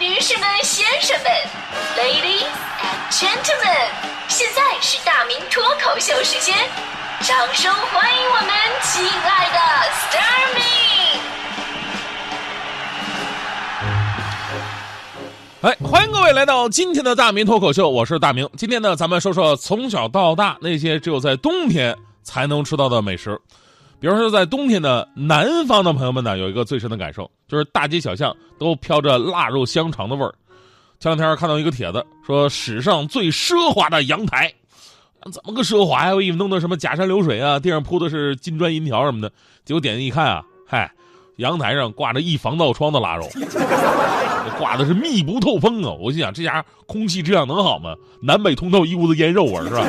女士们、先生们，Ladies and Gentlemen，现在是大明脱口秀时间，掌声欢迎我们亲爱的 s t a r m i 哎，欢迎各位来到今天的大明脱口秀，我是大明。今天呢，咱们说说从小到大那些只有在冬天才能吃到的美食。比如说，在冬天的南方的朋友们呢，有一个最深的感受，就是大街小巷都飘着腊肉香肠的味儿。前两天看到一个帖子，说史上最奢华的阳台，怎么个奢华呀？我以为弄的什么假山流水啊，地上铺的是金砖银条什么的，结果点进一看啊，嗨，阳台上挂着一防盗窗的腊肉，挂的是密不透风啊！我心想，这家空气质量能好吗？南北通透，一屋子腌肉味儿是吧？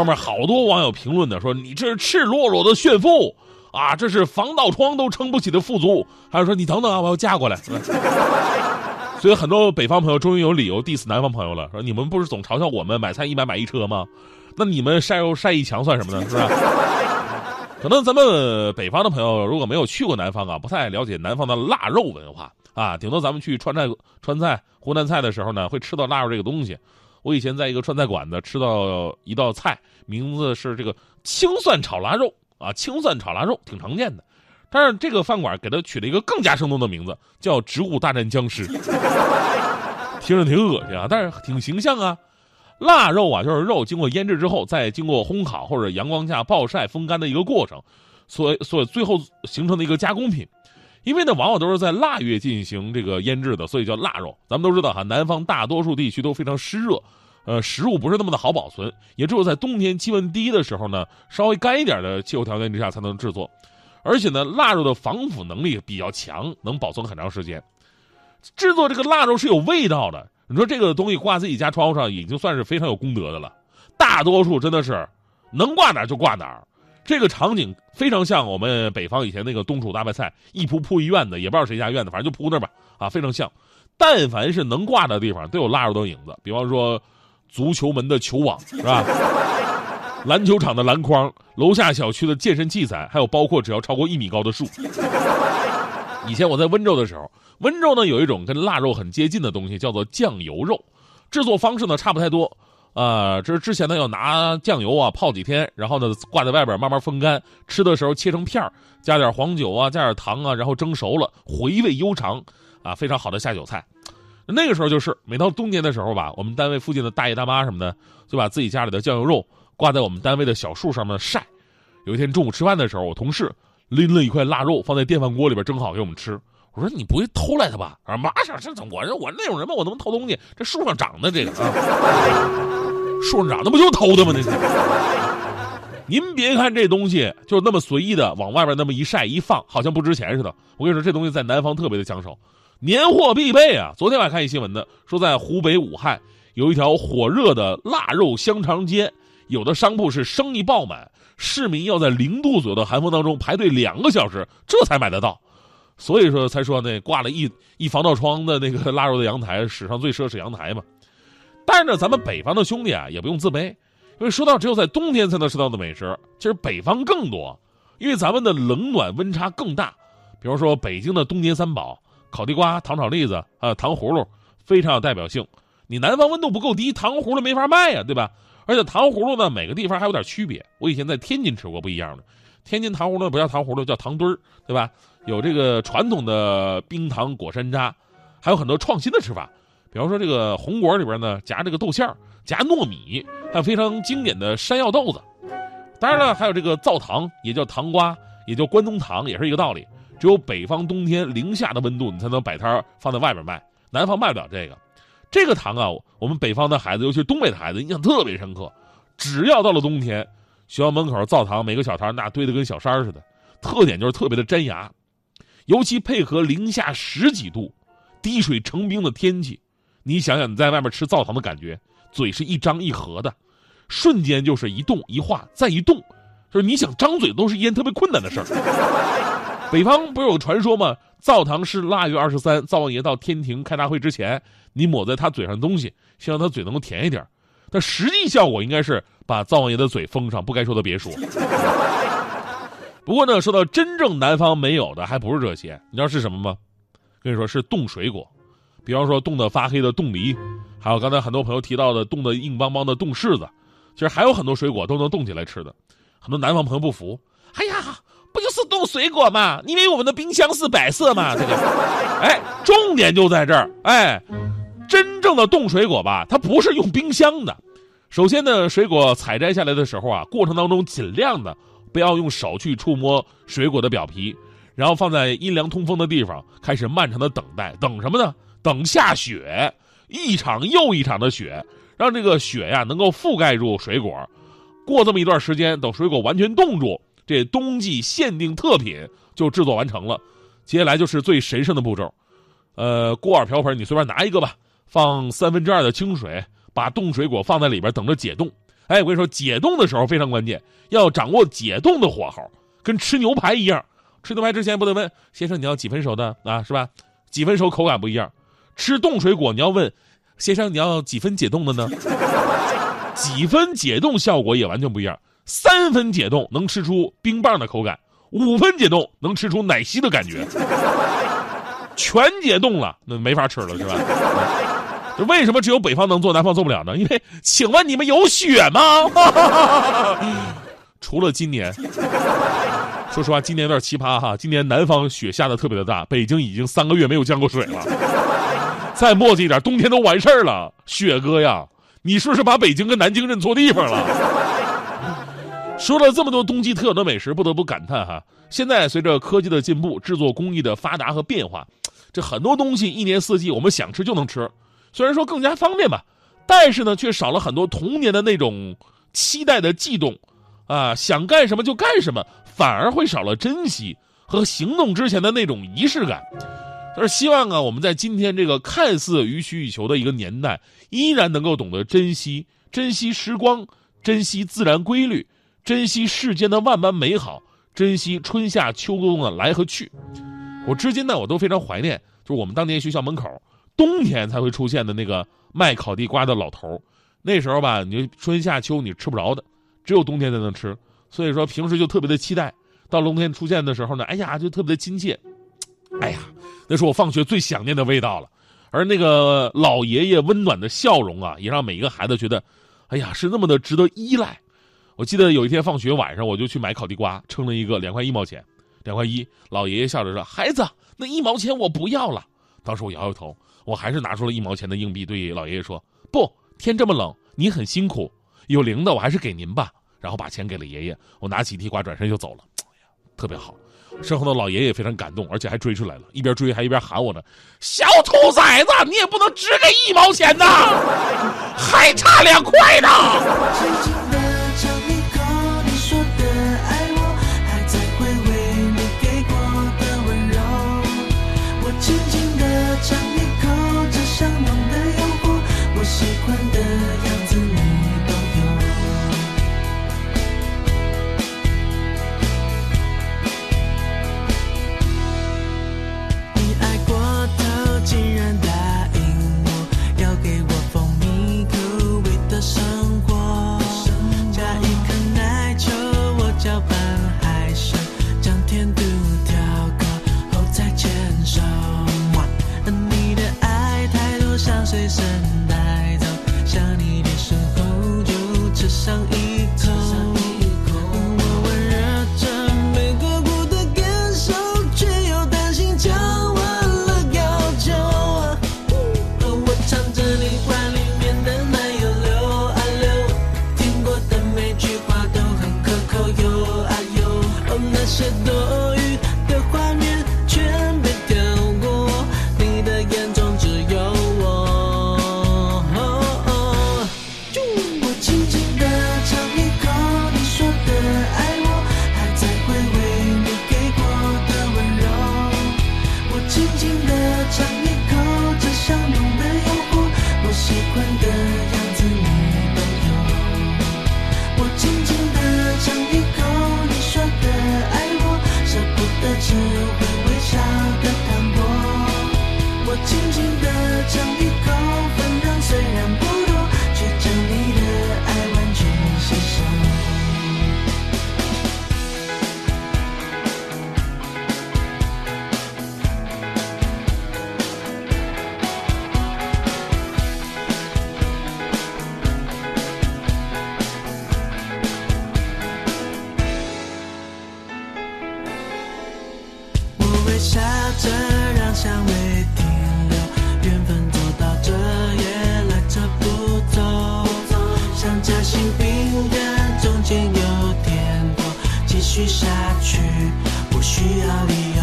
上面好多网友评论的说：“你这是赤裸裸的炫富啊！这是防盗窗都撑不起的富足。”还有说：“你等等啊，我要嫁过来。”所以很多北方朋友终于有理由 diss 南方朋友了，说：“你们不是总嘲笑我们买菜一买买一车吗？那你们晒肉晒一墙算什么呢？是吧？”可能咱们北方的朋友如果没有去过南方啊，不太了解南方的腊肉文化啊。顶多咱们去川菜、川菜、湖南菜的时候呢，会吃到腊肉这个东西。我以前在一个川菜馆子吃到一道菜，名字是这个青蒜炒腊肉啊，青蒜炒腊肉挺常见的，但是这个饭馆给它取了一个更加生动的名字，叫《植物大战僵尸》，听着挺恶心啊，但是挺形象啊。腊肉啊，就是肉经过腌制之后，再经过烘烤或者阳光下暴晒风干的一个过程，所所以最后形成的一个加工品。因为呢，往往都是在腊月进行这个腌制的，所以叫腊肉。咱们都知道哈，南方大多数地区都非常湿热，呃，食物不是那么的好保存，也只有在冬天气温低的时候呢，稍微干一点的气候条件之下才能制作。而且呢，腊肉的防腐能力比较强，能保存很长时间。制作这个腊肉是有味道的，你说这个东西挂自己家窗户上，已经算是非常有功德的了。大多数真的是能挂哪儿就挂哪儿。这个场景非常像我们北方以前那个冬储大白菜，一铺铺一院子，也不知道谁家院子，反正就铺那吧，啊，非常像。但凡是能挂的地方，都有腊肉的影子。比方说，足球门的球网是吧？篮球场的篮筐，楼下小区的健身器材，还有包括只要超过一米高的树。以前我在温州的时候，温州呢有一种跟腊肉很接近的东西，叫做酱油肉，制作方式呢差不太多。啊，这是之前呢要拿酱油啊泡几天，然后呢挂在外边慢慢风干，吃的时候切成片儿，加点黄酒啊，加点糖啊，然后蒸熟了，回味悠长，啊，非常好的下酒菜。那个时候就是每到冬天的时候吧，我们单位附近的大爷大妈什么的，就把自己家里的酱油肉挂在我们单位的小树上面晒。有一天中午吃饭的时候，我同事拎了一块腊肉放在电饭锅里边蒸好给我们吃。我说你不会偷来的吧？啊，马上这怎我这我那种人吗？我怎么偷东西？这树上长的这个。树上长，那不就偷的吗？那。您别看这东西就那么随意的往外边那么一晒一放，好像不值钱似的。我跟你说，这东西在南方特别的抢手，年货必备啊！昨天我还看一新闻呢，说在湖北武汉有一条火热的腊肉香肠街，有的商铺是生意爆满，市民要在零度左右的寒风当中排队两个小时，这才买得到。所以说才说那挂了一一防盗窗的那个腊肉的阳台，史上最奢侈阳台嘛。但是呢，咱们北方的兄弟啊，也不用自卑，因为说到只有在冬天才能吃到的美食，其实北方更多，因为咱们的冷暖温差更大。比如说北京的冬天三宝：烤地瓜、糖炒栗子，还有糖葫芦，非常有代表性。你南方温度不够低，糖葫芦没法卖呀，对吧？而且糖葫芦呢，每个地方还有点区别。我以前在天津吃过不一样的，天津糖葫芦不叫糖葫芦，叫糖墩儿，对吧？有这个传统的冰糖果山楂，还有很多创新的吃法。比方说，这个红果里边呢，夹这个豆馅儿，夹糯米，还有非常经典的山药豆子。当然了，还有这个灶糖，也叫糖瓜，也叫关东糖，也是一个道理。只有北方冬天零下的温度，你才能摆摊放在外边卖。南方卖不了这个。这个糖啊，我们北方的孩子，尤其是东北的孩子，印象特别深刻。只要到了冬天，学校门口灶糖每个小摊那堆的跟小山似的，特点就是特别的粘牙，尤其配合零下十几度、滴水成冰的天气。你想想，你在外面吃灶糖的感觉，嘴是一张一合的，瞬间就是一动一化再一动，就是你想张嘴都是一件特别困难的事儿。北方不是有传说吗？灶糖是腊月二十三，灶王爷到天庭开大会之前，你抹在他嘴上的东西，希望他嘴能够甜一点。但实际效果应该是把灶王爷的嘴封上，不该说的别说。不过呢，说到真正南方没有的，还不是这些，你知道是什么吗？跟你说是冻水果。比方说冻得发黑的冻梨，还有刚才很多朋友提到的冻得硬邦邦的冻柿子。其实还有很多水果都能冻起来吃的。很多南方朋友不服，哎呀，不就是冻水果吗？你以为我们的冰箱是摆设吗？这个，哎，重点就在这儿，哎，真正的冻水果吧，它不是用冰箱的。首先呢，水果采摘下来的时候啊，过程当中尽量的不要用手去触摸水果的表皮，然后放在阴凉通风的地方，开始漫长的等待。等什么呢？等下雪，一场又一场的雪，让这个雪呀能够覆盖住水果。过这么一段时间，等水果完全冻住，这冬季限定特品就制作完成了。接下来就是最神圣的步骤，呃，锅碗瓢盆你随便拿一个吧，放三分之二的清水，把冻水果放在里边等着解冻。哎，我跟你说，解冻的时候非常关键，要掌握解冻的火候，跟吃牛排一样。吃牛排之前不得问先生你要几分熟的啊，是吧？几分熟口感不一样。吃冻水果你要问先生你要几分解冻的呢？几分解冻效果也完全不一样，三分解冻能吃出冰棒的口感，五分解冻能吃出奶昔的感觉，全解冻了那没法吃了是吧？这为什么只有北方能做，南方做不了呢？因为，请问你们有雪吗？除了今年，说实话，今年有点奇葩哈。今年南方雪下的特别的大，北京已经三个月没有降过水了。再磨叽一点，冬天都完事儿了，雪哥呀。你是不是把北京跟南京认错地方了？说了这么多冬季特有的美食，不得不感叹哈，现在随着科技的进步，制作工艺的发达和变化，这很多东西一年四季我们想吃就能吃，虽然说更加方便吧，但是呢，却少了很多童年的那种期待的悸动，啊，想干什么就干什么，反而会少了珍惜和行动之前的那种仪式感。但是希望啊，我们在今天这个看似予取予求的一个年代，依然能够懂得珍惜、珍惜时光，珍惜自然规律，珍惜世间的万般美好，珍惜春夏秋冬的来和去。我至今呢，我都非常怀念，就是我们当年学校门口冬天才会出现的那个卖烤地瓜的老头那时候吧，你春夏秋你吃不着的，只有冬天才能吃，所以说平时就特别的期待，到冬天出现的时候呢，哎呀，就特别的亲切。哎呀，那是我放学最想念的味道了，而那个老爷爷温暖的笑容啊，也让每一个孩子觉得，哎呀，是那么的值得依赖。我记得有一天放学晚上，我就去买烤地瓜，称了一个两块一毛钱，两块一。老爷爷笑着说：“孩子，那一毛钱我不要了。”当时我摇摇头，我还是拿出了一毛钱的硬币，对老爷爷说：“不，天这么冷，您很辛苦，有零的我还是给您吧。”然后把钱给了爷爷，我拿起地瓜转身就走了。特别好。身后的老爷爷非常感动，而且还追出来了，一边追还一边喊我呢：“小兔崽子，你也不能只给一毛钱呐，还差两块呢。”轻 참 去不需要理由。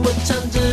我唱着